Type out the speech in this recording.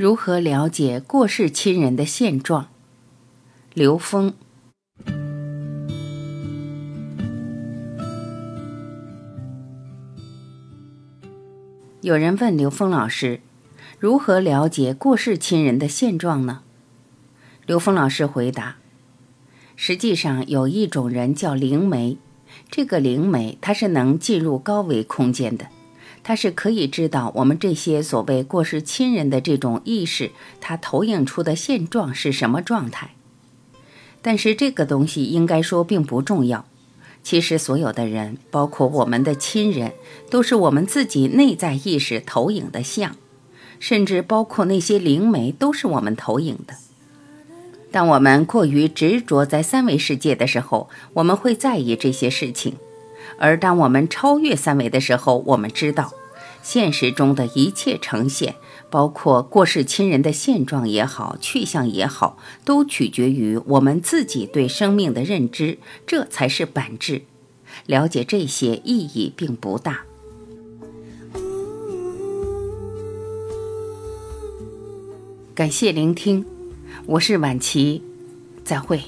如何了解过世亲人的现状？刘峰。有人问刘峰老师：“如何了解过世亲人的现状呢？”刘峰老师回答：“实际上有一种人叫灵媒，这个灵媒他是能进入高维空间的。”他是可以知道我们这些所谓过世亲人的这种意识，它投影出的现状是什么状态？但是这个东西应该说并不重要。其实所有的人，包括我们的亲人，都是我们自己内在意识投影的像，甚至包括那些灵媒都是我们投影的。当我们过于执着在三维世界的时候，我们会在意这些事情。而当我们超越三维的时候，我们知道，现实中的一切呈现，包括过世亲人的现状也好，去向也好，都取决于我们自己对生命的认知，这才是本质。了解这些意义并不大。感谢聆听，我是晚琪，再会。